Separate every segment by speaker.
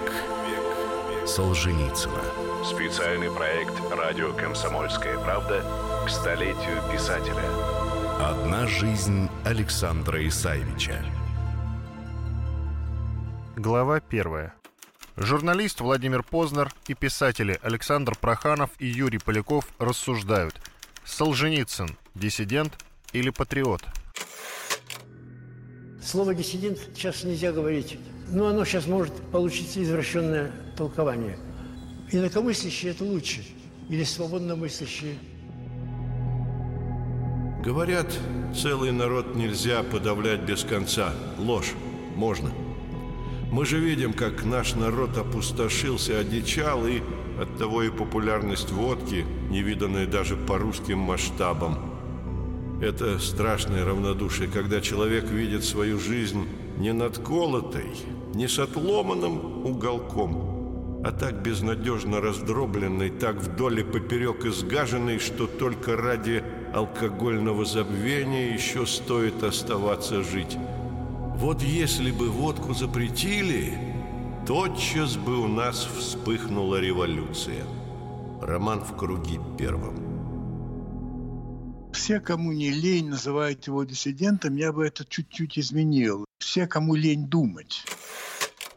Speaker 1: век Солженицына.
Speaker 2: Специальный проект «Радио Комсомольская правда» к столетию писателя.
Speaker 1: Одна жизнь Александра Исаевича.
Speaker 3: Глава первая. Журналист Владимир Познер и писатели Александр Проханов и Юрий Поляков рассуждают. Солженицын – диссидент или патриот?
Speaker 4: Слово «диссидент» сейчас нельзя говорить. Но оно сейчас может получиться извращенное толкование. Инакомыслящие – это лучше. Или свободно мыслящие.
Speaker 5: Говорят, целый народ нельзя подавлять без конца. Ложь. Можно. Мы же видим, как наш народ опустошился, одичал, и оттого и популярность водки, невиданная даже по русским масштабам. Это страшное равнодушие, когда человек видит свою жизнь не надколотой, не с отломанным уголком, а так безнадежно раздробленной, так вдоль и поперек изгаженной, что только ради алкогольного забвения еще стоит оставаться жить. Вот если бы водку запретили, тотчас бы у нас вспыхнула революция. Роман в круге первом.
Speaker 6: Все, кому не лень, называют его диссидентом, я бы это чуть-чуть изменил. Все, кому лень думать.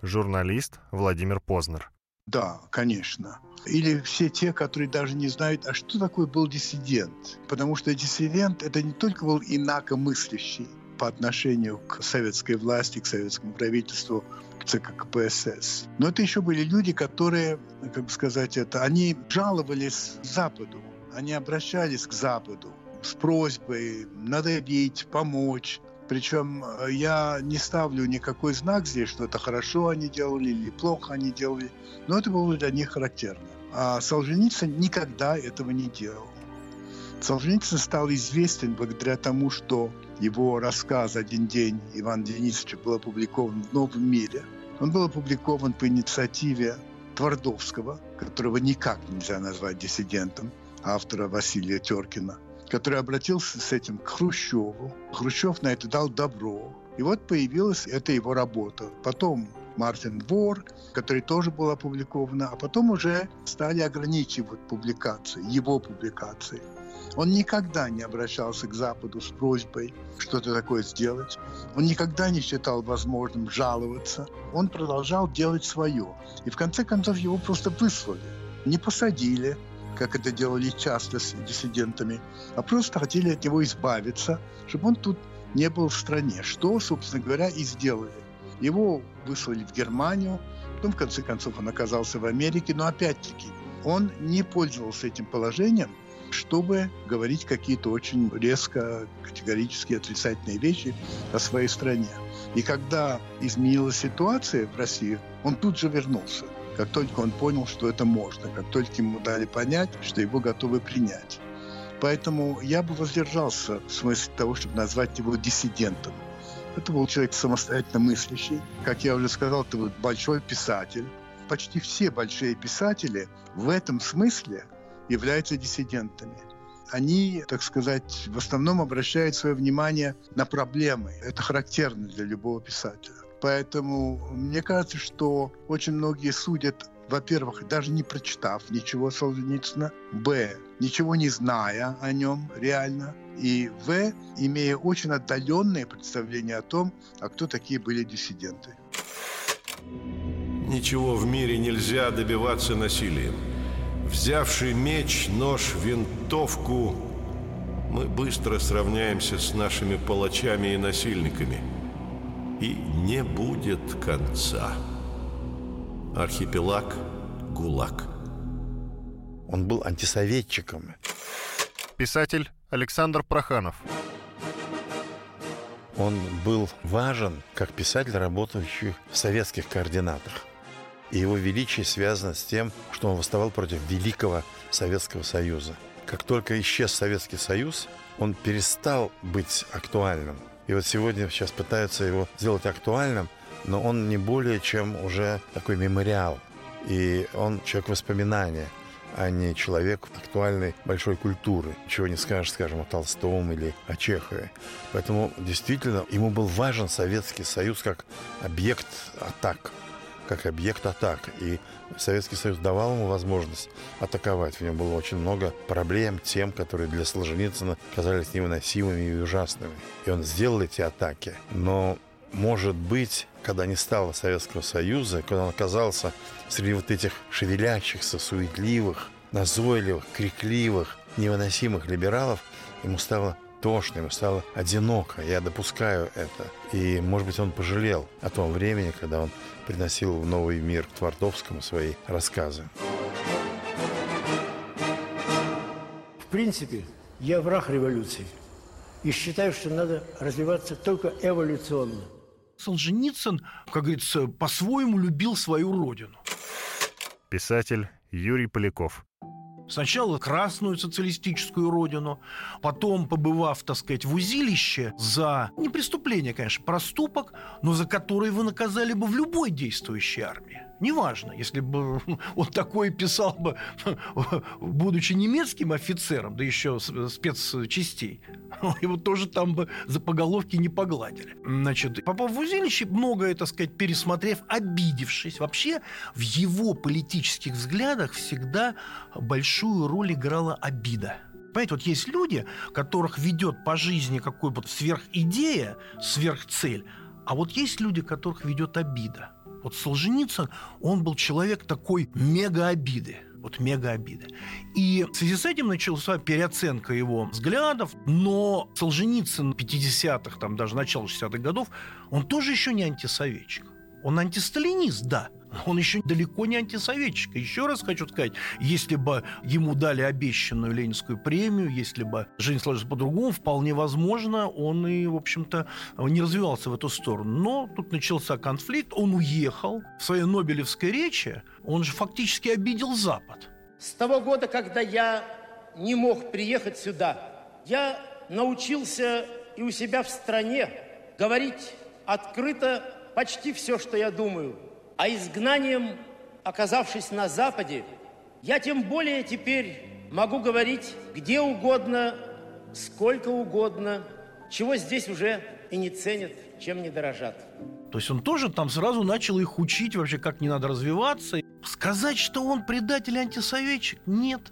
Speaker 3: Журналист Владимир Познер.
Speaker 6: Да, конечно. Или все те, которые даже не знают, а что такое был диссидент. Потому что диссидент – это не только был инакомыслящий, по отношению к советской власти, к советскому правительству, к ЦК КПСС. Но это еще были люди, которые, как бы сказать это, они жаловались Западу, они обращались к Западу с просьбой надавить, помочь. Причем э, я не ставлю никакой знак здесь, что это хорошо они делали или плохо они делали, но это было для них характерно. А Солженицын никогда этого не делал. Солженицын стал известен благодаря тому, что его рассказ «Один день» Ивана Денисовича был опубликован в «Новом мире». Он был опубликован по инициативе Твардовского, которого никак нельзя назвать диссидентом, автора Василия Теркина, который обратился с этим к Хрущеву. Хрущев на это дал добро. И вот появилась эта его работа. Потом Мартин Вор, который тоже был опубликован, а потом уже стали ограничивать публикации, его публикации. Он никогда не обращался к Западу с просьбой что-то такое сделать. Он никогда не считал возможным жаловаться. Он продолжал делать свое. И в конце концов его просто выслали. Не посадили, как это делали часто с диссидентами, а просто хотели от него избавиться, чтобы он тут не был в стране. Что, собственно говоря, и сделали. Его выслали в Германию, потом, в конце концов, он оказался в Америке, но опять-таки он не пользовался этим положением, чтобы говорить какие-то очень резко, категорически отрицательные вещи о своей стране. И когда изменилась ситуация в России, он тут же вернулся. Как только он понял, что это можно, как только ему дали понять, что его готовы принять. Поэтому я бы воздержался в смысле того, чтобы назвать его диссидентом. Это был человек самостоятельно мыслящий. Как я уже сказал, это был большой писатель. Почти все большие писатели в этом смысле являются диссидентами. Они, так сказать, в основном обращают свое внимание на проблемы. Это характерно для любого писателя. Поэтому мне кажется, что очень многие судят во-первых, даже не прочитав ничего Солженицына, б, ничего не зная о нем реально, и в, имея очень отдаленное представление о том, а кто такие были диссиденты.
Speaker 5: Ничего в мире нельзя добиваться насилием. Взявший меч, нож, винтовку, мы быстро сравняемся с нашими палачами и насильниками. И не будет конца. Архипелаг ГУЛАГ.
Speaker 7: Он был антисоветчиком.
Speaker 3: Писатель Александр Проханов.
Speaker 7: Он был важен как писатель, работающий в советских координатах. И его величие связано с тем, что он восставал против великого Советского Союза. Как только исчез Советский Союз, он перестал быть актуальным. И вот сегодня сейчас пытаются его сделать актуальным, но он не более чем уже такой мемориал. И он человек воспоминания, а не человек актуальной большой культуры. Чего не скажешь, скажем, о Толстом или о Чехове. Поэтому действительно ему был важен Советский Союз как объект атак как объект атак. И Советский Союз давал ему возможность атаковать. В нем было очень много проблем, тем, которые для Солженицына казались невыносимыми и ужасными. И он сделал эти атаки. Но, может быть, когда не стало Советского Союза, когда он оказался среди вот этих шевелящихся, суетливых, назойливых, крикливых, невыносимых либералов, ему стало тошно, ему стало одиноко. Я допускаю это. И, может быть, он пожалел о том времени, когда он приносил в новый мир к Твардовскому свои рассказы.
Speaker 4: В принципе, я враг революции. И считаю, что надо развиваться только эволюционно.
Speaker 8: Солженицын, как говорится, по-своему любил свою родину.
Speaker 3: Писатель Юрий Поляков.
Speaker 8: Сначала красную социалистическую родину, потом, побывав, так сказать, в узилище за не преступление, конечно, проступок, но за который вы наказали бы в любой действующей армии. Неважно, если бы он такое писал бы, будучи немецким офицером, да еще спецчастей, его тоже там бы за поголовки не погладили. Значит, попав в узилище, многое, так сказать, пересмотрев, обидевшись, вообще в его политических взглядах всегда большую роль играла обида. Понимаете, вот есть люди, которых ведет по жизни какой-то сверхидея, сверхцель, а вот есть люди, которых ведет обида. Вот Солженицын, он был человек такой мега-обиды. Вот мега-обиды. И в связи с этим начался переоценка его взглядов, но Солженицын 50-х, там даже начало 60-х годов, он тоже еще не антисоветчик. Он антисталинист, да, он еще далеко не антисоветчик. Еще раз хочу сказать, если бы ему дали обещанную Ленинскую премию, если бы жизнь сложилась по-другому, вполне возможно, он и, в общем-то, не развивался в эту сторону. Но тут начался конфликт, он уехал. В своей Нобелевской речи он же фактически обидел Запад.
Speaker 9: С того года, когда я не мог приехать сюда, я научился и у себя в стране говорить открыто почти все, что я думаю – а изгнанием, оказавшись на Западе, я тем более теперь могу говорить где угодно, сколько угодно, чего здесь уже и не ценят, чем не дорожат.
Speaker 8: То есть он тоже там сразу начал их учить вообще, как не надо развиваться. Сказать, что он предатель антисоветчик, нет.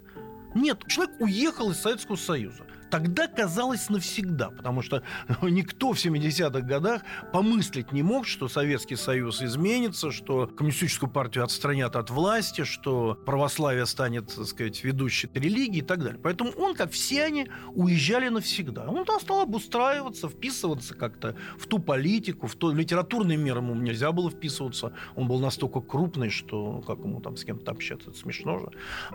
Speaker 8: Нет, человек уехал из Советского Союза тогда казалось навсегда, потому что никто в 70-х годах помыслить не мог, что Советский Союз изменится, что коммунистическую партию отстранят от власти, что православие станет, так сказать, ведущей религией и так далее. Поэтому он, как все они, уезжали навсегда. Он там стал обустраиваться, вписываться как-то в ту политику, в тот литературный мир ему нельзя было вписываться. Он был настолько крупный, что как ему там с кем-то общаться, это смешно же.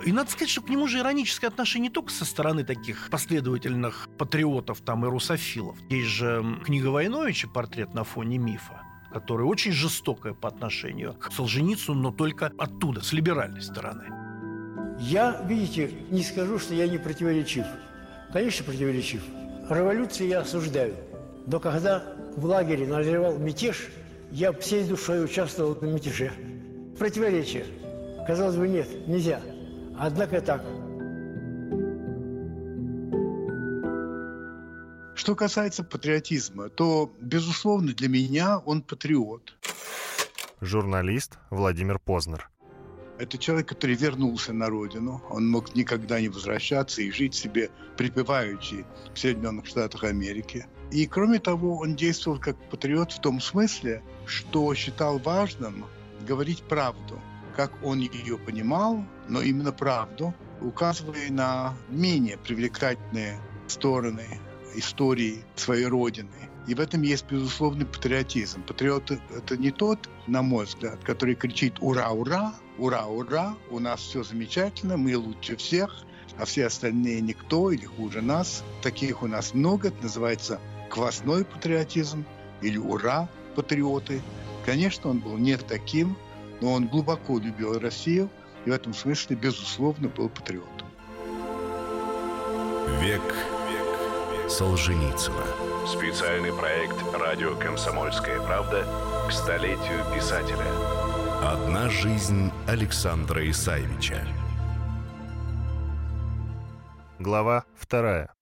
Speaker 8: И надо сказать, что к нему же ироническое отношение не только со стороны таких последователей действительных патриотов там и русофилов. Есть же книга Войновича «Портрет на фоне мифа», которая очень жестокая по отношению к Солженицыну, но только оттуда, с либеральной стороны.
Speaker 4: Я, видите, не скажу, что я не противоречив. Конечно, противоречив. Революцию я осуждаю. Но когда в лагере назревал мятеж, я всей душой участвовал в мятеже. Противоречие. Казалось бы, нет, нельзя. Однако так –
Speaker 6: Что касается патриотизма, то, безусловно, для меня он патриот.
Speaker 3: Журналист Владимир Познер.
Speaker 6: Это человек, который вернулся на родину. Он мог никогда не возвращаться и жить себе припеваючи в Соединенных Штатах Америки. И, кроме того, он действовал как патриот в том смысле, что считал важным говорить правду, как он ее понимал, но именно правду, указывая на менее привлекательные стороны истории своей родины. И в этом есть безусловный патриотизм. Патриот – это не тот, на мой взгляд, который кричит «Ура, ура! Ура, ура! У нас все замечательно, мы лучше всех, а все остальные никто или хуже нас». Таких у нас много. Это называется квасной патриотизм или «Ура, патриоты!». Конечно, он был не таким, но он глубоко любил Россию и в этом смысле, безусловно, был патриотом.
Speaker 1: Век Солженицына.
Speaker 2: Специальный проект «Радио Комсомольская правда» к столетию писателя.
Speaker 1: Одна жизнь Александра Исаевича.
Speaker 3: Глава вторая.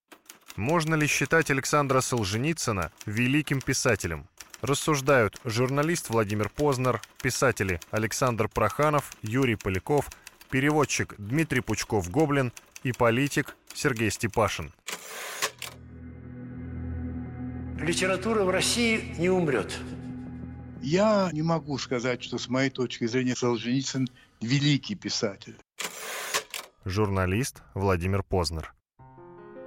Speaker 3: Можно ли считать Александра Солженицына великим писателем? Рассуждают журналист Владимир Познер, писатели Александр Проханов, Юрий Поляков, переводчик Дмитрий Пучков-Гоблин и политик Сергей Степашин.
Speaker 4: Литература в России не умрет.
Speaker 6: Я не могу сказать, что с моей точки зрения Солженицын великий писатель.
Speaker 3: Журналист Владимир Познер.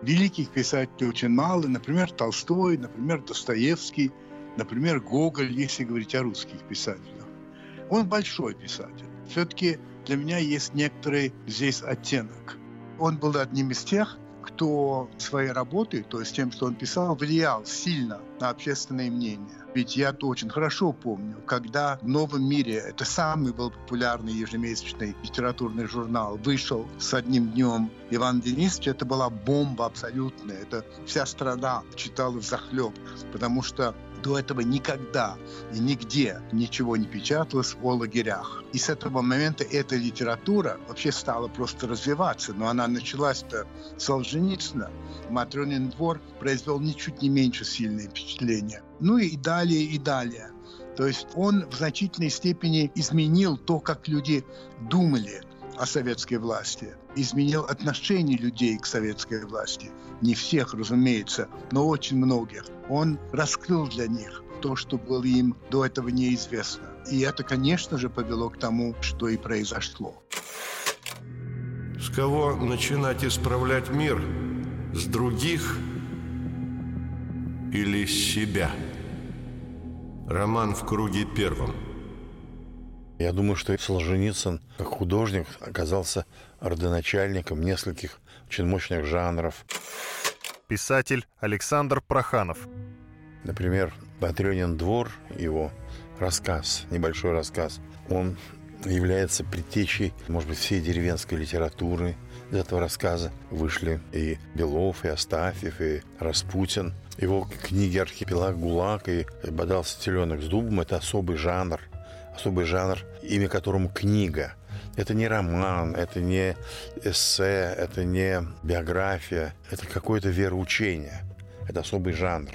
Speaker 6: Великих писателей очень мало. Например, Толстой, например, Достоевский, например, Гоголь, если говорить о русских писателях. Он большой писатель. Все-таки для меня есть некоторый здесь оттенок. Он был одним из тех, кто своей работой, то есть тем, что он писал, влиял сильно на общественное мнение. Ведь я очень хорошо помню, когда в «Новом мире» это самый был популярный ежемесячный литературный журнал, вышел с одним днем Иван Денисович, это была бомба абсолютная. Это вся страна читала захлеб, потому что до этого никогда и нигде ничего не печаталось о лагерях. И с этого момента эта литература вообще стала просто развиваться. Но она началась-то Солженицына. Матрёнин двор произвел ничуть не меньше сильное впечатление. Ну и далее, и далее. То есть он в значительной степени изменил то, как люди думали о советской власти, изменил отношение людей к советской власти. Не всех, разумеется, но очень многих. Он раскрыл для них то, что было им до этого неизвестно. И это, конечно же, повело к тому, что и произошло.
Speaker 5: С кого начинать исправлять мир? С других или с себя? Роман в круге первом –
Speaker 7: я думаю, что Солженицын, как художник, оказался родоначальником нескольких очень мощных жанров.
Speaker 3: Писатель Александр Проханов.
Speaker 7: Например, «Батрёнин двор», его рассказ, небольшой рассказ, он является предтечей, может быть, всей деревенской литературы. Из этого рассказа вышли и Белов, и Астафьев, и Распутин. Его книги «Архипелаг ГУЛАГ» и «Бодался теленок с дубом» — это особый жанр – особый жанр, имя которому книга. Это не роман, это не эссе, это не биография, это какое-то вероучение. Это особый жанр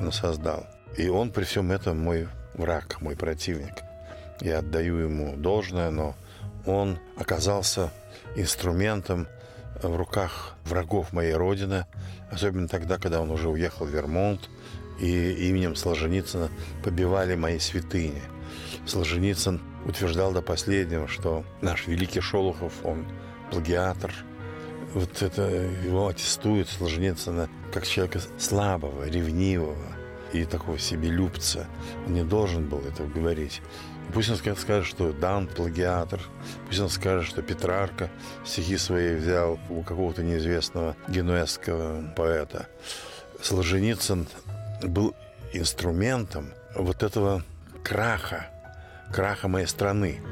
Speaker 7: он создал. И он при всем этом мой враг, мой противник. Я отдаю ему должное, но он оказался инструментом в руках врагов моей родины, особенно тогда, когда он уже уехал в Вермонт, и именем Солженицына побивали мои святыни. Солженицын утверждал до последнего, что наш великий Шолохов, он плагиатор. Вот это его аттестует Солженицына как человека слабого, ревнивого и такого себелюбца. Он не должен был этого говорить. Пусть он скажет, что Дан плагиатор. Пусть он скажет, что Петрарка стихи свои взял у какого-то неизвестного генуэзского поэта. Солженицын был инструментом вот этого краха, краха моей страны.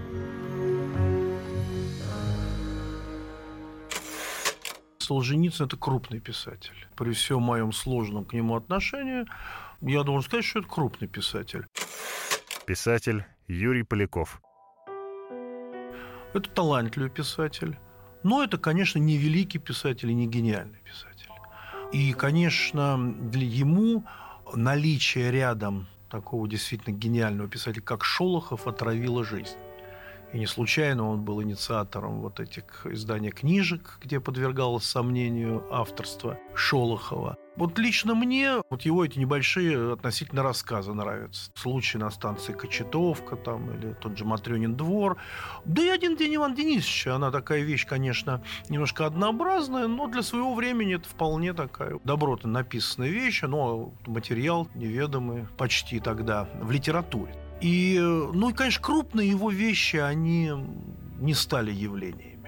Speaker 8: Солженицын – это крупный писатель. При всем моем сложном к нему отношении, я должен сказать, что это крупный писатель.
Speaker 3: Писатель Юрий Поляков.
Speaker 8: Это талантливый писатель. Но это, конечно, не великий писатель и не гениальный писатель. И, конечно, для ему наличие рядом такого действительно гениального писателя, как Шолохов, отравила жизнь. И не случайно он был инициатором вот этих издания книжек, где подвергалось сомнению авторство Шолохова. Вот лично мне вот его эти небольшие относительно рассказы нравятся. Случай на станции Кочетовка там, или тот же Матрёнин двор. Да и один день Иван Денисович. Она такая вещь, конечно, немножко однообразная, но для своего времени это вполне такая добротно написанная вещь, но материал неведомый почти тогда в литературе. И, ну и, конечно, крупные его вещи, они не стали явлениями.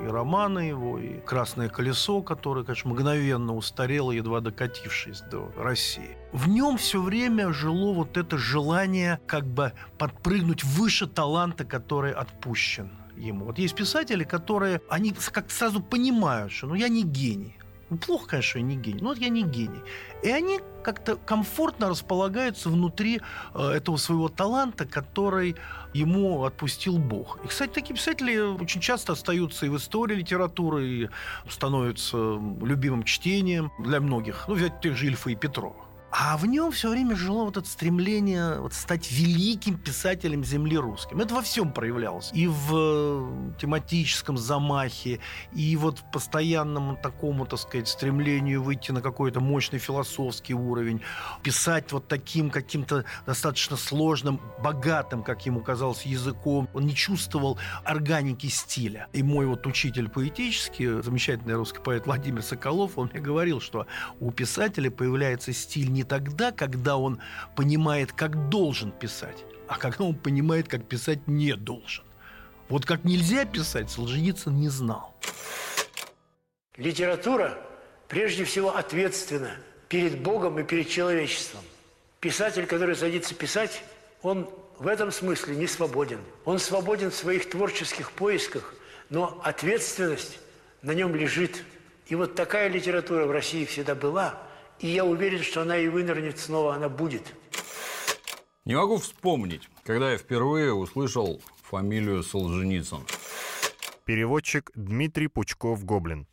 Speaker 8: И романы его, и «Красное колесо», которое, конечно, мгновенно устарело, едва докатившись до России. В нем все время жило вот это желание как бы подпрыгнуть выше таланта, который отпущен ему. Вот есть писатели, которые, они как сразу понимают, что ну я не гений, ну, плохо, конечно, я не гений, но вот я не гений. И они как-то комфортно располагаются внутри э, этого своего таланта, который ему отпустил Бог. И, кстати, такие писатели очень часто остаются и в истории литературы, и становятся любимым чтением для многих. Ну, взять тех же Ильфа и Петрова. А в нем все время жило вот это стремление вот стать великим писателем земли русским. Это во всем проявлялось. И в э, тематическом замахе, и вот в постоянном такому, так сказать, стремлению выйти на какой-то мощный философский уровень, писать вот таким каким-то достаточно сложным, богатым, как ему казалось, языком. Он не чувствовал органики стиля. И мой вот учитель поэтический, замечательный русский поэт Владимир Соколов, он мне говорил, что у писателя появляется стиль не тогда, когда он понимает, как должен писать, а когда он понимает, как писать не должен. Вот как нельзя писать, Солженицын не знал.
Speaker 4: Литература прежде всего ответственна перед Богом и перед человечеством. Писатель, который садится писать, он в этом смысле не свободен. Он свободен в своих творческих поисках, но ответственность на нем лежит. И вот такая литература в России всегда была – и я уверен, что она и вынырнет снова, она будет.
Speaker 10: Не могу вспомнить, когда я впервые услышал фамилию Солженицын.
Speaker 3: Переводчик Дмитрий Пучков-Гоблин.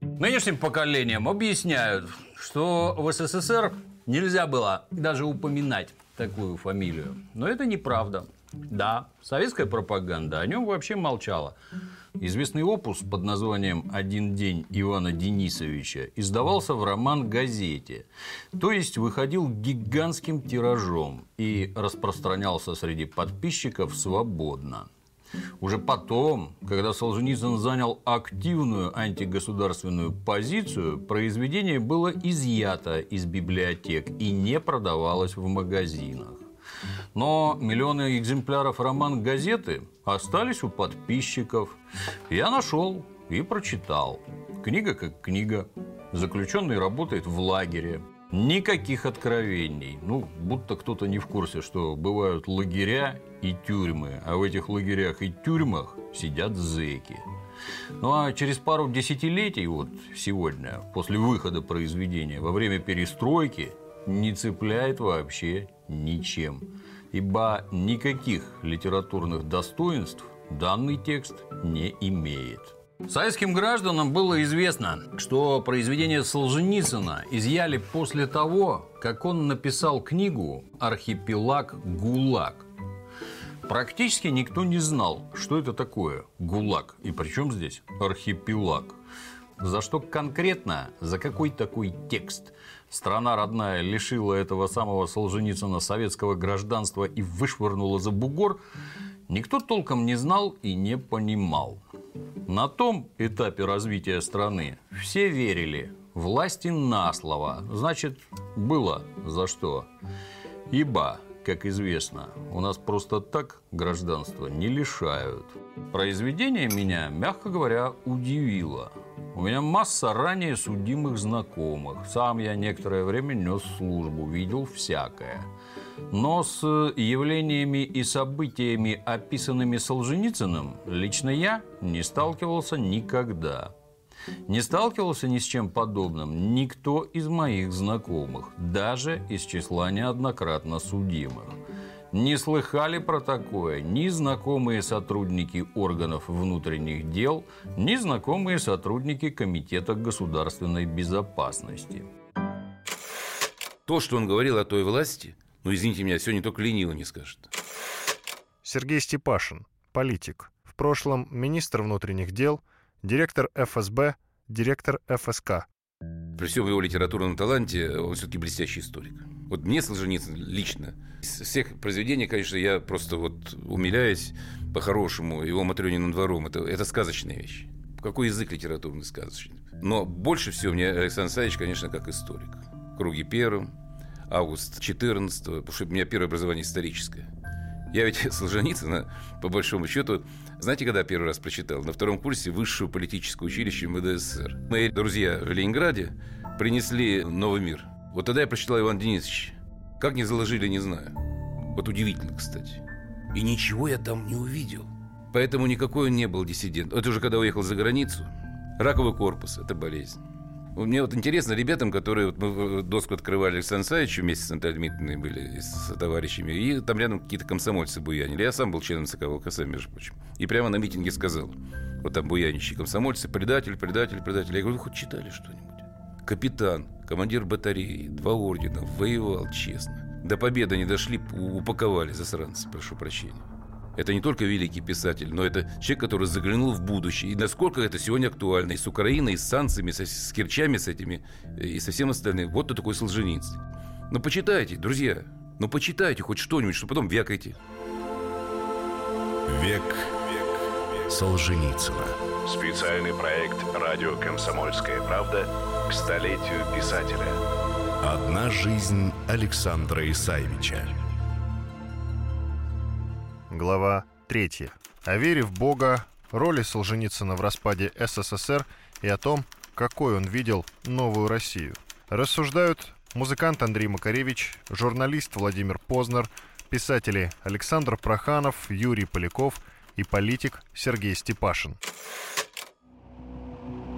Speaker 10: Нынешним поколениям объясняют, что в СССР нельзя было даже упоминать такую фамилию. Но это неправда. Да, советская пропаганда о нем вообще молчала. Известный опус под названием «Один день Ивана Денисовича» издавался в роман-газете, то есть выходил гигантским тиражом и распространялся среди подписчиков свободно. Уже потом, когда Солженицын занял активную антигосударственную позицию, произведение было изъято из библиотек и не продавалось в магазинах. Но миллионы экземпляров роман-газеты остались у подписчиков. Я нашел и прочитал. Книга как книга. Заключенный работает в лагере. Никаких откровений. Ну, будто кто-то не в курсе, что бывают лагеря и тюрьмы, а в этих лагерях и тюрьмах сидят зэки. Ну а через пару десятилетий, вот сегодня, после выхода произведения, во время перестройки, не цепляет вообще ничем, ибо никаких литературных достоинств данный текст не имеет. Советским гражданам было известно, что произведение Солженицына изъяли после того, как он написал книгу «Архипелаг ГУЛАГ». Практически никто не знал, что это такое ГУЛАГ и причем здесь архипелаг. За что конкретно, за какой такой текст Страна родная лишила этого самого Солженицына советского гражданства и вышвырнула за бугор, никто толком не знал и не понимал. На том этапе развития страны все верили власти на слово, значит, было за что. Ибо, как известно, у нас просто так гражданство не лишают. Произведение меня, мягко говоря, удивило – у меня масса ранее судимых знакомых. Сам я некоторое время нес службу, видел всякое. Но с явлениями и событиями, описанными Солженицыным, лично я не сталкивался никогда. Не сталкивался ни с чем подобным никто из моих знакомых, даже из числа неоднократно судимых. Не слыхали про такое ни знакомые сотрудники органов внутренних дел, ни знакомые сотрудники Комитета государственной безопасности.
Speaker 11: То, что он говорил о той власти, ну, извините меня, сегодня только ленивый не скажет.
Speaker 3: Сергей Степашин, политик. В прошлом министр внутренних дел, директор ФСБ, директор ФСК.
Speaker 11: При всем его литературном таланте он все-таки блестящий историк. Вот мне Солженицын лично. Из всех произведений, конечно, я просто вот умиляюсь по-хорошему его Матрёниным двором. Это, это сказочная вещь. Какой язык литературный сказочный. Но больше всего мне Александр Савич, конечно, как историк. Круги первым, август 14 потому что у меня первое образование историческое. Я ведь Солженицына, по большому счету, знаете, когда первый раз прочитал? На втором курсе высшего политического училища МВД СССР. Мои друзья в Ленинграде принесли «Новый мир». Вот тогда я прочитал Иван Денисович. Как не заложили, не знаю. Вот удивительно, кстати. И ничего я там не увидел. Поэтому никакой он не был диссидент. Это уже когда уехал за границу. Раковый корпус – это болезнь. Мне вот интересно, ребятам, которые вот мы доску открывали Александр Савич вместе с Натальей Дмитриевной были с товарищами, и там рядом какие-то комсомольцы буянили. Я сам был членом ЦК ВКС, между прочим. И прямо на митинге сказал, вот там буянищие комсомольцы, предатель, предатель, предатель. Я говорю, вы хоть читали что-нибудь? Капитан, командир батареи, два ордена, воевал честно. До победы не дошли, упаковали засранцы, прошу прощения. Это не только великий писатель, но это человек, который заглянул в будущее. И насколько это сегодня актуально. И с Украиной, и с санкциями, с, с Керчами, с этими, и со всем остальным. Вот кто такой Солженицын. Ну, почитайте, друзья. Ну, почитайте хоть что-нибудь, что потом вякайте.
Speaker 1: Век Солженицына.
Speaker 2: Специальный проект «Радио Комсомольская правда» к столетию писателя.
Speaker 1: Одна жизнь Александра Исаевича.
Speaker 3: Глава 3. О вере в Бога, роли Солженицына в распаде СССР и о том, какой он видел новую Россию. Рассуждают музыкант Андрей Макаревич, журналист Владимир Познер, писатели Александр Проханов, Юрий Поляков и политик Сергей Степашин.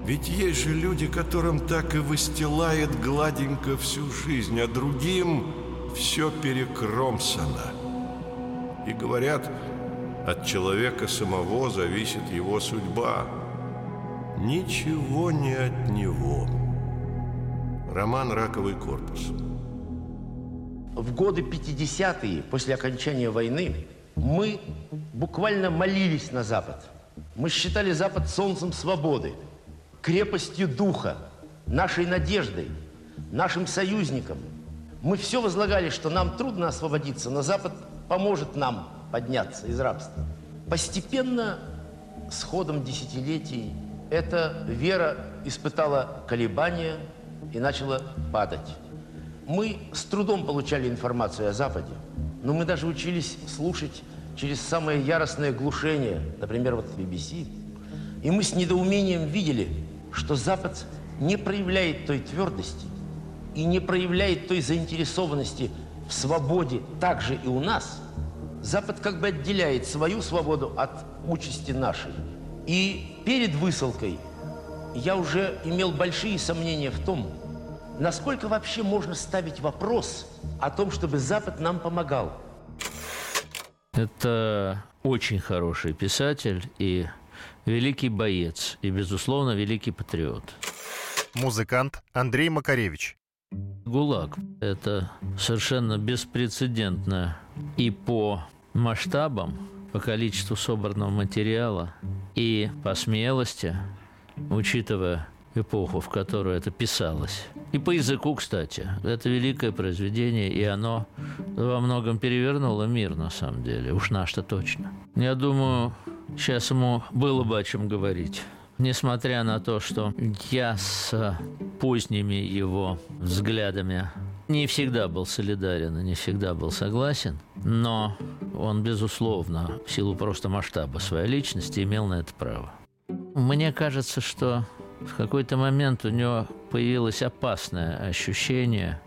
Speaker 5: Ведь есть же люди, которым так и выстилает гладенько всю жизнь, а другим все перекромсано. И говорят, от человека самого зависит его судьба. Ничего не от него. Роман «Раковый корпус».
Speaker 9: В годы 50-е, после окончания войны, мы буквально молились на Запад. Мы считали Запад солнцем свободы, крепостью духа, нашей надеждой, нашим союзником. Мы все возлагали, что нам трудно освободиться, но Запад поможет нам подняться из рабства. Постепенно, с ходом десятилетий, эта вера испытала колебания и начала падать. Мы с трудом получали информацию о Западе, но мы даже учились слушать через самое яростное глушение, например, вот BBC. И мы с недоумением видели, что Запад не проявляет той твердости и не проявляет той заинтересованности в свободе также и у нас, Запад как бы отделяет свою свободу от участи нашей. И перед высылкой я уже имел большие сомнения в том, насколько вообще можно ставить вопрос о том, чтобы Запад нам помогал.
Speaker 12: Это очень хороший писатель и великий боец, и, безусловно, великий патриот.
Speaker 3: Музыкант Андрей Макаревич.
Speaker 12: ГУЛАГ – это совершенно беспрецедентно и по масштабам, по количеству собранного материала, и по смелости, учитывая эпоху, в которую это писалось. И по языку, кстати. Это великое произведение, и оно во многом перевернуло мир, на самом деле. Уж наш-то точно. Я думаю, сейчас ему было бы о чем говорить. Несмотря на то, что я с поздними его взглядами не всегда был солидарен и не всегда был согласен, но он, безусловно, в силу просто масштаба своей личности имел на это право. Мне кажется, что в какой-то момент у него появилось опасное ощущение,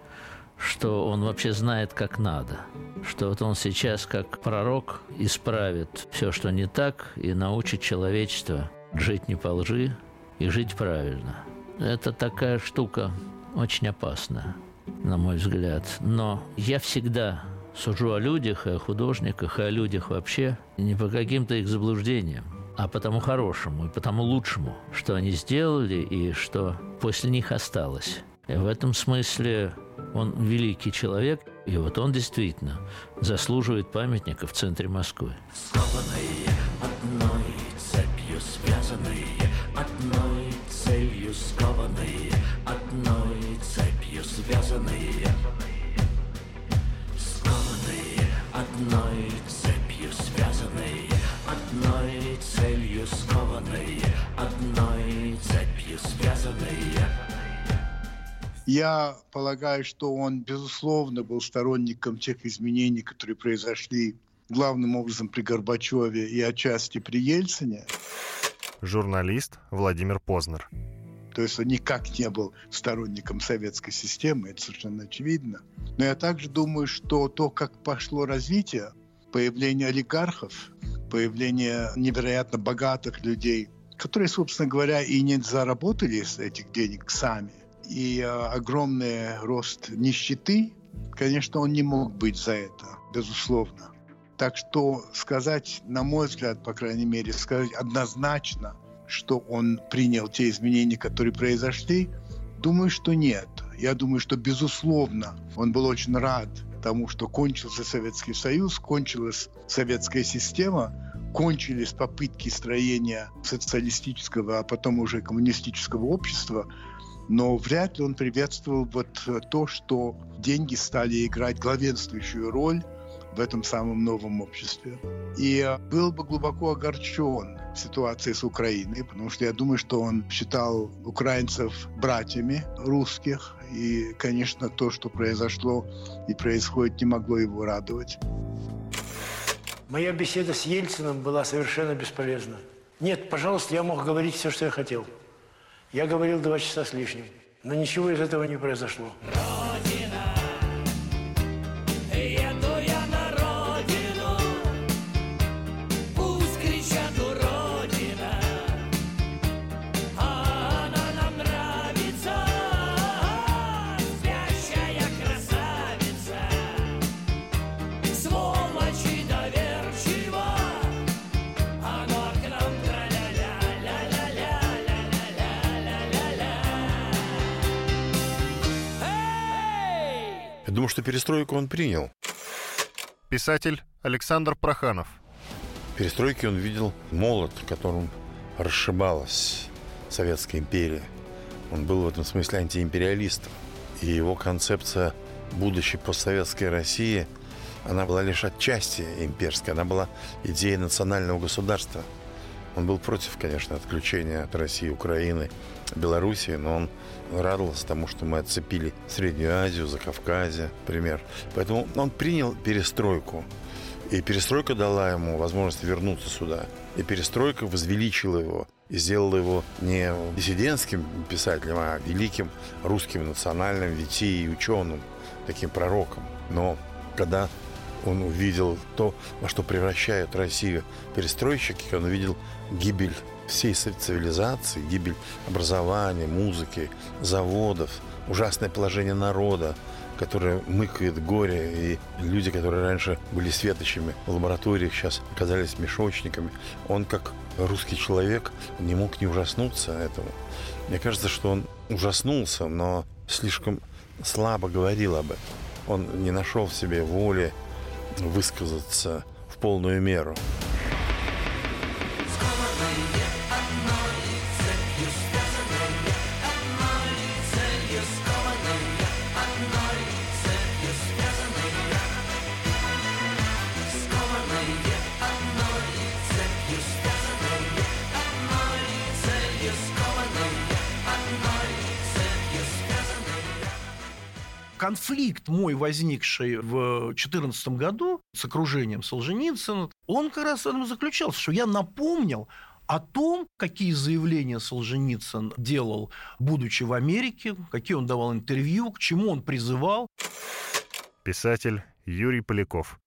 Speaker 12: что он вообще знает, как надо. Что вот он сейчас, как пророк, исправит все, что не так, и научит человечество жить не по лжи и жить правильно. Это такая штука очень опасная, на мой взгляд. Но я всегда сужу о людях, и о художниках, и о людях вообще, не по каким-то их заблуждениям а потому хорошему и потому лучшему, что они сделали и что после них осталось. И в этом смысле он великий человек, и вот он действительно заслуживает памятника в центре Москвы.
Speaker 13: Скованные одной цепью связанные, одной целью скованные, одной цепью связанные, скованные одной цепью
Speaker 6: Я полагаю, что он, безусловно, был сторонником тех изменений, которые произошли главным образом при Горбачеве и отчасти при Ельцине.
Speaker 3: Журналист Владимир Познер.
Speaker 6: То есть он никак не был сторонником советской системы, это совершенно очевидно. Но я также думаю, что то, как пошло развитие, появление олигархов, появление невероятно богатых людей, которые, собственно говоря, и не заработали этих денег сами, и э, огромный рост нищеты, конечно, он не мог быть за это, безусловно. Так что сказать, на мой взгляд, по крайней мере, сказать однозначно, что он принял те изменения, которые произошли, Думаю, что нет. Я думаю, что, безусловно, он был очень рад тому, что кончился Советский Союз, кончилась советская система, кончились попытки строения социалистического, а потом уже коммунистического общества, но вряд ли он приветствовал вот то, что деньги стали играть главенствующую роль в этом самом новом обществе. И э, был бы глубоко огорчен ситуацией с Украиной, потому что я думаю, что он считал украинцев братьями русских, и, конечно, то, что произошло и происходит, не могло его радовать.
Speaker 4: Моя беседа с Ельциным была совершенно бесполезна. Нет, пожалуйста, я мог говорить все, что я хотел. Я говорил два часа с лишним, но ничего из этого не произошло.
Speaker 7: Думаю, что перестройку он принял.
Speaker 3: Писатель Александр Проханов.
Speaker 7: Перестройки он видел молот, которым расшибалась Советская империя. Он был в этом смысле антиимпериалистом. И его концепция будущей постсоветской России, она была лишь отчасти имперской. Она была идеей национального государства. Он был против, конечно, отключения от России, Украины, Белоруссии, но он радовался тому, что мы отцепили Среднюю Азию, Закавказье, например. Поэтому он принял перестройку. И перестройка дала ему возможность вернуться сюда. И перестройка возвеличила его и сделала его не диссидентским писателем, а великим русским национальным витией и ученым, таким пророком. Но когда он увидел то, во что превращают Россию перестройщики, он увидел гибель всей цивилизации, гибель образования, музыки, заводов, ужасное положение народа, которое мыкает горе, и люди, которые раньше были светочами в лабораториях, сейчас оказались мешочниками. Он, как русский человек, не мог не ужаснуться этому. Мне кажется, что он ужаснулся, но слишком слабо говорил об этом. Он не нашел в себе воли высказаться в полную меру.
Speaker 8: Конфликт мой, возникший в 2014 году с окружением Солженицына, он как раз в этом заключался, что я напомнил о том, какие заявления Солженицын делал, будучи в Америке, какие он давал интервью, к чему он призывал.
Speaker 3: Писатель Юрий Поляков.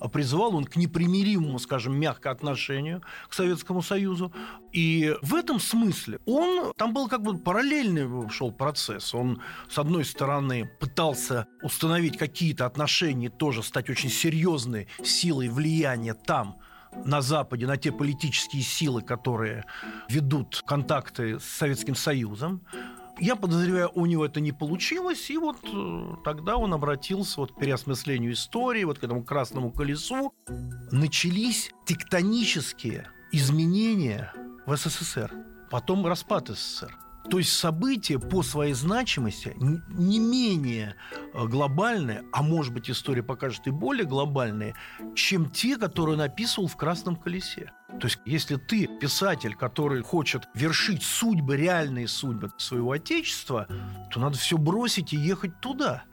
Speaker 8: А призывал он к непримиримому, скажем, мягко отношению к Советскому Союзу. И в этом смысле он, там был как бы параллельный шел процесс. Он, с одной стороны, пытался установить какие-то отношения, тоже стать очень серьезной силой влияния там, на Западе, на те политические силы, которые ведут контакты с Советским Союзом. Я подозреваю, у него это не получилось, и вот э, тогда он обратился вот к переосмыслению истории, вот к этому красному колесу. Начались тектонические изменения в СССР, потом распад СССР. То есть события по своей значимости не менее э, глобальные, а может быть история покажет и более глобальные, чем те, которые он описывал в «Красном колесе». То есть, если ты писатель, который хочет вершить судьбы, реальные судьбы своего отечества, то надо все бросить и ехать туда.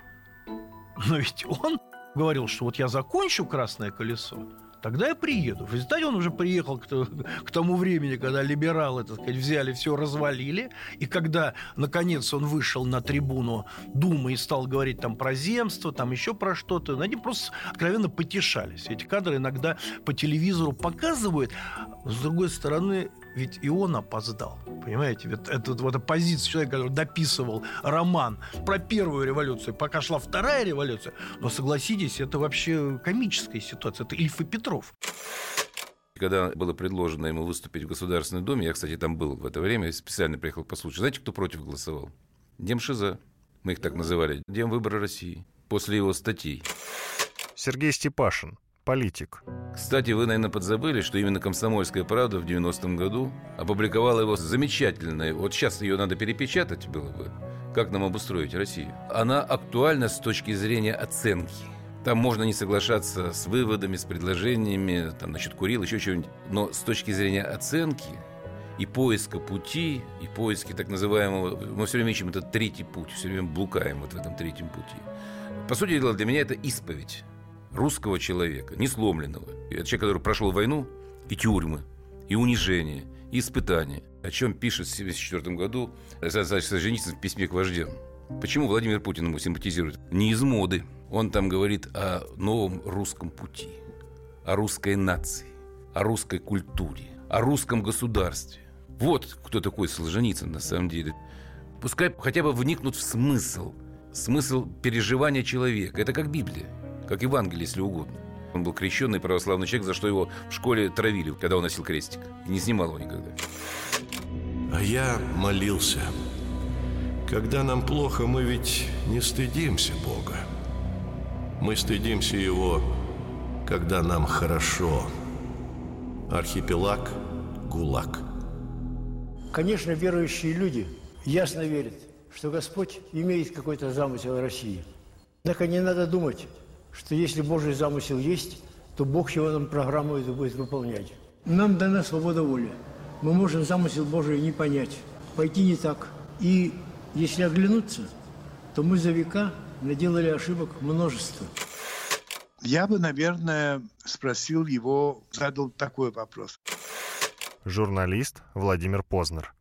Speaker 8: Но ведь он говорил, что вот я закончу «Красное колесо», тогда я приеду. В результате он уже приехал к, к тому времени, когда либералы, так сказать, взяли все, развалили, и когда, наконец, он вышел на трибуну Думы и стал говорить там про земство, там еще про что-то, они просто откровенно потешались. Эти кадры иногда по телевизору показывают, с другой стороны, ведь и он опоздал. Понимаете, ведь это вот оппозиция человека, который дописывал роман про первую революцию, пока шла вторая революция. Но согласитесь, это вообще комическая ситуация. Это Ильф и Петров.
Speaker 11: Когда было предложено ему выступить в Государственной Думе, я, кстати, там был в это время, специально приехал послушать. Знаете, кто против голосовал? Демшиза. Мы их так называли. Дем выбора России. После его статей.
Speaker 3: Сергей Степашин, политик.
Speaker 11: Кстати, вы, наверное, подзабыли, что именно «Комсомольская правда» в 90-м году опубликовала его замечательное, вот сейчас ее надо перепечатать было бы, как нам обустроить Россию. Она актуальна с точки зрения оценки. Там можно не соглашаться с выводами, с предложениями, там, насчет Курил, еще чего-нибудь. Но с точки зрения оценки и поиска пути, и поиски так называемого... Мы все время ищем этот третий путь, все время блукаем вот в этом третьем пути. По сути дела, для меня это исповедь русского человека, не сломленного. Это человек, который прошел войну и тюрьмы, и унижение, и испытания. О чем пишет в 1974 году Солженицын в письме к вождям. Почему Владимир Путин ему симпатизирует? Не из моды. Он там говорит о новом русском пути, о русской нации, о русской культуре, о русском государстве. Вот кто такой Солженицын на самом деле. Пускай хотя бы вникнут в смысл, смысл переживания человека. Это как Библия, как Евангелие, если угодно. Он был крещенный православный человек, за что его в школе травили, когда он носил крестик. И не снимал его никогда.
Speaker 5: А я молился. Когда нам плохо, мы ведь не стыдимся Бога. Мы стыдимся Его, когда нам хорошо. Архипелаг – ГУЛАГ.
Speaker 4: Конечно, верующие люди ясно верят, что Господь имеет какой-то замысел в России. Однако не надо думать, что если Божий замысел есть, то Бог его нам программу эту будет выполнять. Нам дана свобода воли. Мы можем замысел Божий не понять, пойти не так. И если оглянуться, то мы за века наделали ошибок множество.
Speaker 6: Я бы, наверное, спросил его, задал такой вопрос.
Speaker 3: Журналист Владимир Познер.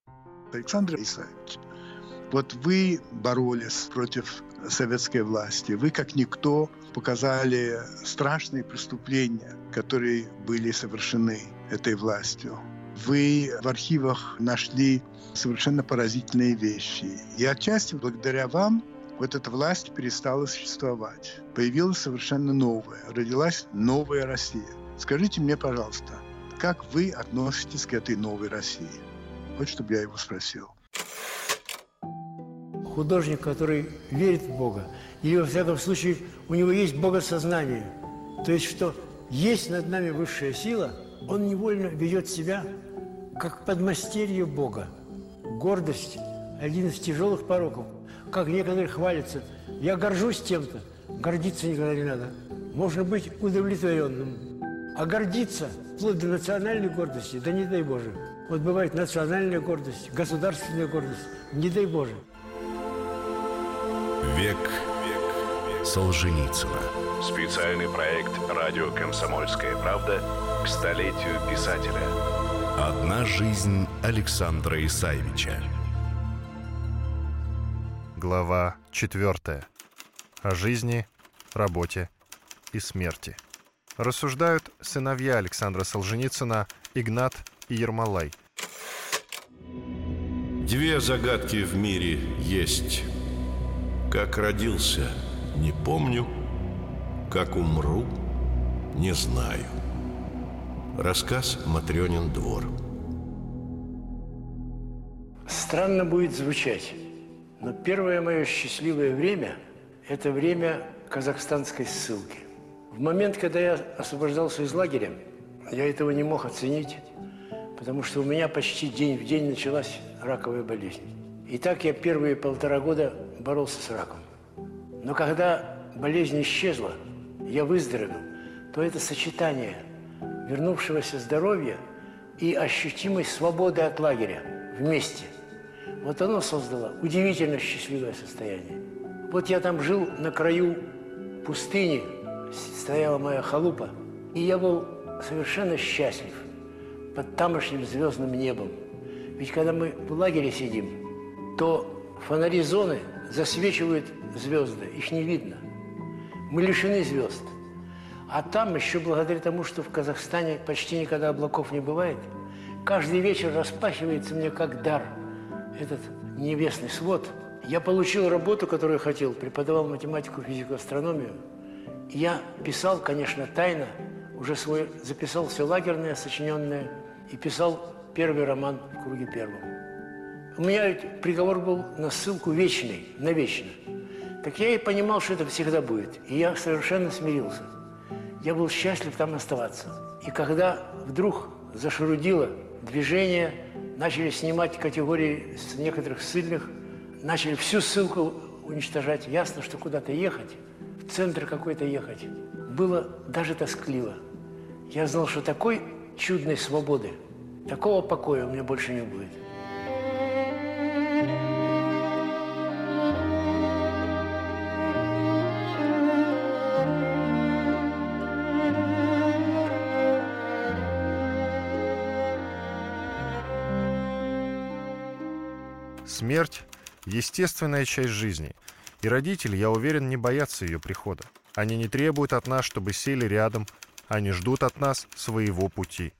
Speaker 6: Александр Исаевич, вот вы боролись против советской власти. Вы, как никто, показали страшные преступления, которые были совершены этой властью. Вы в архивах нашли совершенно поразительные вещи. И отчасти благодаря вам вот эта власть перестала существовать. Появилась совершенно новая, родилась новая Россия. Скажите мне, пожалуйста, как вы относитесь к этой новой России? Вот чтобы я его спросил.
Speaker 4: Художник, который верит в Бога, или, во всяком случае, у него есть богосознание, то есть, что есть над нами высшая сила, он невольно ведет себя как подмастерье Бога. Гордость – один из тяжелых пороков. Как некоторые хвалятся, я горжусь тем-то, гордиться никогда не надо. Можно быть удовлетворенным. А гордиться, вплоть до национальной гордости, да не дай Боже. Вот бывает национальная гордость, государственная гордость, не дай Боже.
Speaker 1: Век Солженицына.
Speaker 2: Специальный проект «Радио Комсомольская правда» к столетию писателя.
Speaker 1: Одна жизнь Александра Исаевича.
Speaker 3: Глава 4. О жизни, работе и смерти. Рассуждают сыновья Александра Солженицына Игнат и Ермолай.
Speaker 5: Две загадки в мире есть. Как родился, не помню. Как умру, не знаю. Рассказ «Матрёнин двор».
Speaker 4: Странно будет звучать, но первое мое счастливое время – это время казахстанской ссылки. В момент, когда я освобождался из лагеря, я этого не мог оценить, потому что у меня почти день в день началась раковая болезнь. И так я первые полтора года боролся с раком. Но когда болезнь исчезла, я выздоровел, то это сочетание вернувшегося здоровья и ощутимой свободы от лагеря вместе. Вот оно создало удивительно счастливое состояние. Вот я там жил на краю пустыни, стояла моя халупа, и я был совершенно счастлив под тамошним звездным небом. Ведь когда мы в лагере сидим, то фонари зоны засвечивают звезды, их не видно. Мы лишены звезд. А там еще благодаря тому, что в Казахстане почти никогда облаков не бывает, каждый вечер распахивается мне как дар этот небесный свод. Я получил работу, которую хотел, преподавал математику, физику, астрономию. Я писал, конечно, тайно, уже свой, записал все лагерное, сочиненное, и писал первый роман в круге первом. У меня приговор был на ссылку вечный, навечно. Так я и понимал, что это всегда будет. И я совершенно смирился. Я был счастлив там оставаться. И когда вдруг зашарудило движение, начали снимать категории с некоторых ссыльных, начали всю ссылку уничтожать. Ясно, что куда-то ехать, в центр какой-то ехать, было даже тоскливо. Я знал, что такой чудной свободы, такого покоя у меня больше не будет.
Speaker 3: Смерть – естественная часть жизни, и родители, я уверен, не боятся ее прихода. Они не требуют от нас, чтобы сели рядом, они ждут от нас своего пути.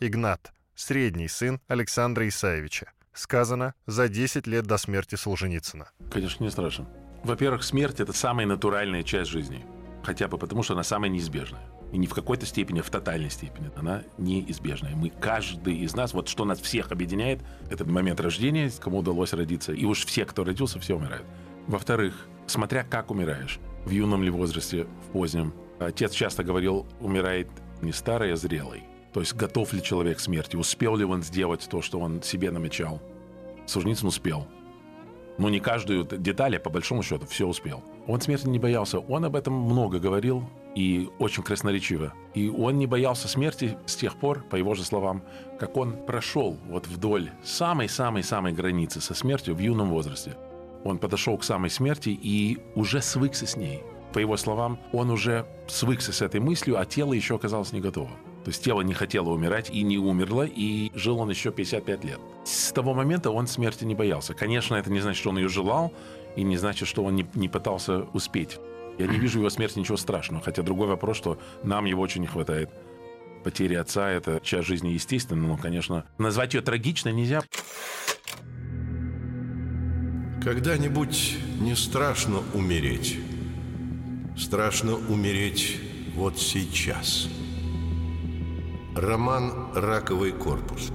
Speaker 3: Игнат, средний сын Александра Исаевича. Сказано за 10 лет до смерти Солженицына.
Speaker 14: Конечно, не страшно. Во-первых, смерть – это самая натуральная часть жизни. Хотя бы потому, что она самая неизбежная. И не в какой-то степени, а в тотальной степени. Она неизбежная. Мы, каждый из нас, вот что нас всех объединяет, это момент рождения, кому удалось родиться. И уж все, кто родился, все умирают. Во-вторых, смотря как умираешь. В юном ли возрасте, в позднем. Отец часто говорил, умирает не старый, а зрелый. То есть готов ли человек к смерти, успел ли он сделать то, что он себе намечал. Солженицын успел. Ну, не каждую деталь, а по большому счету все успел. Он смерти не боялся. Он об этом много говорил и очень красноречиво. И он не боялся смерти с тех пор, по его же словам, как он прошел вот вдоль самой-самой-самой границы со смертью в юном возрасте. Он подошел к самой смерти и уже свыкся с ней. По его словам, он уже свыкся с этой мыслью, а тело еще оказалось не готово. То есть тело не хотело умирать и не умерло, и жил он еще 55 лет. С того момента он смерти не боялся. Конечно, это не значит, что он ее желал, и не значит, что он не, не пытался успеть. Я не вижу в его смерти ничего страшного, хотя другой вопрос, что нам его очень не хватает. Потеря отца – это часть жизни естественно, но, конечно, назвать ее трагичной нельзя.
Speaker 5: Когда-нибудь не страшно умереть. Страшно умереть вот сейчас. Роман «Раковый корпус».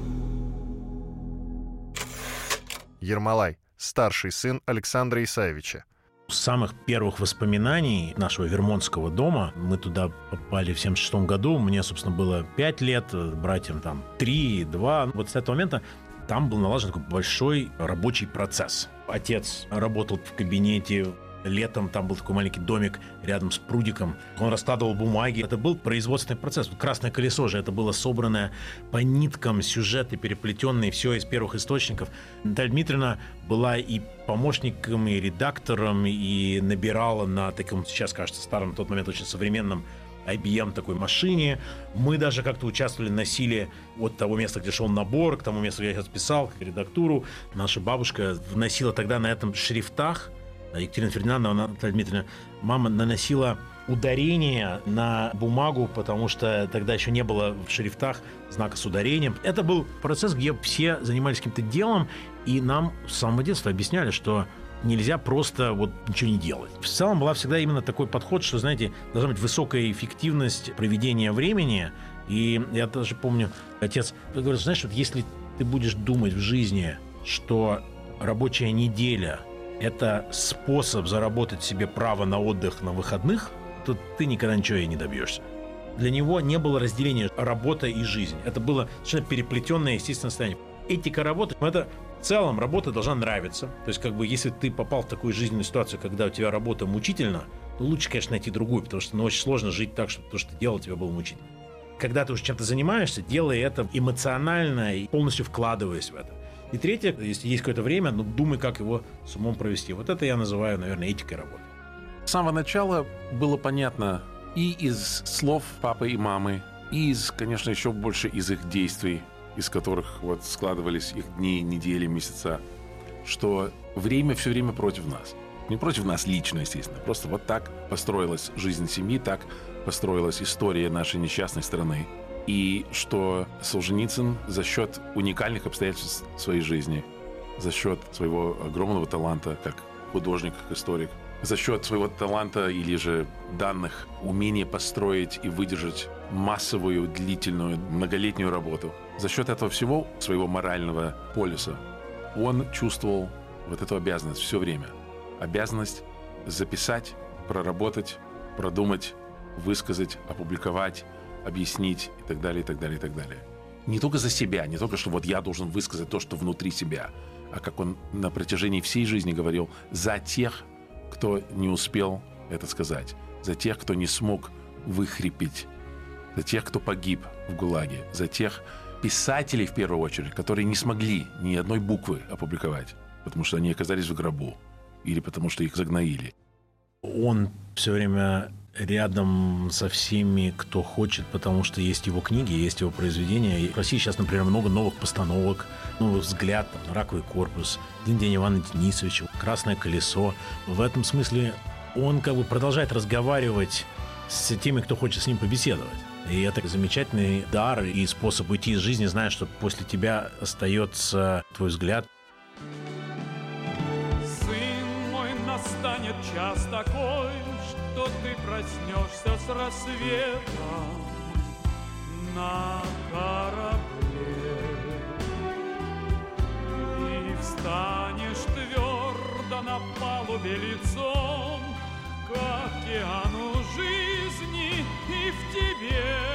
Speaker 3: Ермолай, старший сын Александра Исаевича.
Speaker 15: С самых первых воспоминаний нашего Вермонтского дома, мы туда попали в 76 году, мне, собственно, было 5 лет, братьям там 3, 2. Вот с этого момента там был налажен такой большой рабочий процесс. Отец работал в кабинете Летом там был такой маленький домик рядом с прудиком. Он раскладывал бумаги. Это был производственный процесс. Красное колесо же это было собранное по ниткам сюжеты, переплетенные, все из первых источников. Наталья Дмитриевна была и помощником, и редактором, и набирала на таком, сейчас кажется, старом, на тот момент очень современном IBM такой машине. Мы даже как-то участвовали, носили от того места, где шел набор, к тому месту, где я сейчас писал, редактуру. Наша бабушка вносила тогда на этом шрифтах Екатерина Фердинандовна, Наталья Дмитриевна, мама наносила ударение на бумагу, потому что тогда еще не было в шрифтах знака с ударением. Это был процесс, где все занимались каким-то делом, и нам с самого детства объясняли, что нельзя просто вот ничего не делать. В целом была всегда именно такой подход, что, знаете, должна быть высокая эффективность проведения времени. И я даже помню, отец говорит, знаешь, вот если ты будешь думать в жизни, что рабочая неделя – это способ заработать себе право на отдых на выходных, то ты никогда ничего и не добьешься. Для него не было разделения работа и жизнь. Это было совершенно переплетенное естественное состояние. Этика работы – это в целом работа должна нравиться. То есть, как бы, если ты попал в такую жизненную ситуацию, когда у тебя работа мучительна, то лучше, конечно, найти другую, потому что ну, очень сложно жить так, чтобы то, что ты делал, тебе было мучительно. Когда ты уже чем-то занимаешься, делай это эмоционально и полностью вкладываясь в это. И третье, если есть какое-то время, ну, думай, как его с умом провести. Вот это я называю, наверное, этикой работы.
Speaker 14: С самого начала было понятно и из слов папы и мамы, и из, конечно, еще больше из их действий, из которых вот складывались их дни, недели, месяца, что время все время против нас. Не против нас лично, естественно. Просто вот так построилась жизнь семьи, так построилась история нашей несчастной страны и что Солженицын за счет уникальных обстоятельств своей жизни, за счет своего огромного таланта как художник, как историк, за счет своего таланта или же данных умения построить и выдержать массовую, длительную, многолетнюю работу. За счет этого всего своего морального полюса Он чувствовал вот эту обязанность все время. Обязанность записать, проработать, продумать, высказать, опубликовать, объяснить и так далее, и так далее, и так далее. Не только за себя, не только, что вот я должен высказать то, что внутри себя, а как он на протяжении всей жизни говорил, за тех, кто не успел это сказать, за тех, кто не смог выхрипеть, за тех, кто погиб в ГУЛАГе, за тех писателей, в первую очередь, которые не смогли ни одной буквы опубликовать, потому что они оказались в гробу или потому что их загноили.
Speaker 15: Он все время рядом со всеми, кто хочет, потому что есть его книги, есть его произведения. И в России сейчас, например, много новых постановок, новый взгляд, там, «Раковый корпус», «День день Ивана Денисовича», «Красное колесо». В этом смысле он как бы продолжает разговаривать с теми, кто хочет с ним побеседовать. И это замечательный дар и способ уйти из жизни, зная, что после тебя остается твой взгляд.
Speaker 16: Сын мой, настанет час такой, что ты проснешься с рассветом на корабле. И встанешь твердо на палубе лицом к океану жизни и в тебе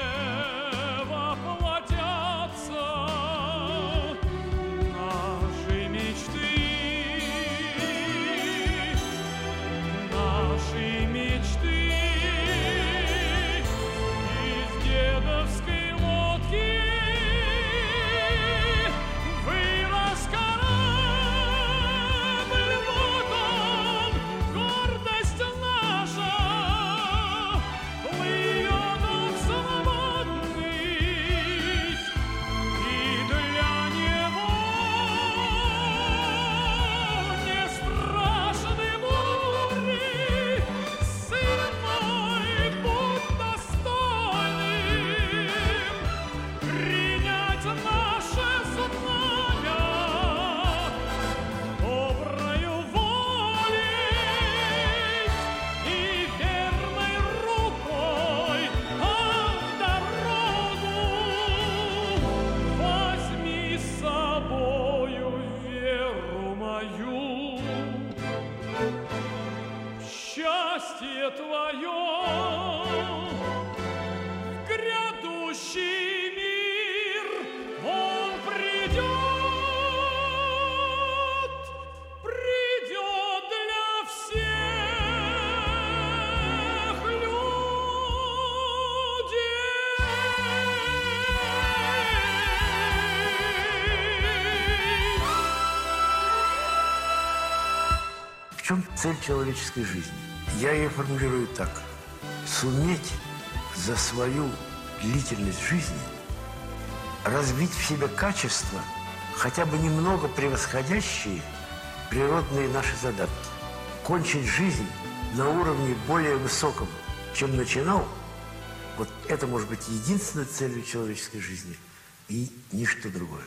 Speaker 16: счастье твое в грядущий мир он придет, придет для всех людей.
Speaker 4: В чем цель человеческой жизни? Я ее формулирую так. Суметь за свою длительность жизни развить в себе качества, хотя бы немного превосходящие природные наши задатки. Кончить жизнь на уровне более высоком, чем начинал, вот это может быть единственной целью человеческой жизни и ничто другое.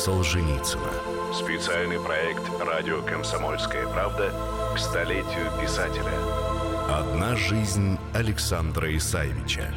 Speaker 1: Солженицына.
Speaker 2: Специальный проект «Радио Комсомольская правда» к столетию писателя.
Speaker 1: Одна жизнь Александра Исаевича.